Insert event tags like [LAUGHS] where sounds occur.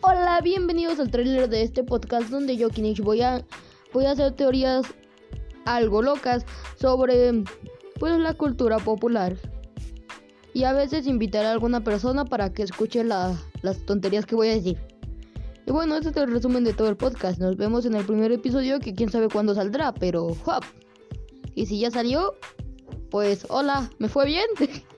Hola, bienvenidos al trailer de este podcast donde yo, Kinich, voy a, voy a hacer teorías algo locas sobre pues la cultura popular. Y a veces invitar a alguna persona para que escuche las tonterías que voy a decir. Y bueno, este es el resumen de todo el podcast. Nos vemos en el primer episodio que quién sabe cuándo saldrá, pero ¡hop! Y si ya salió, pues hola, ¿me fue bien? [LAUGHS]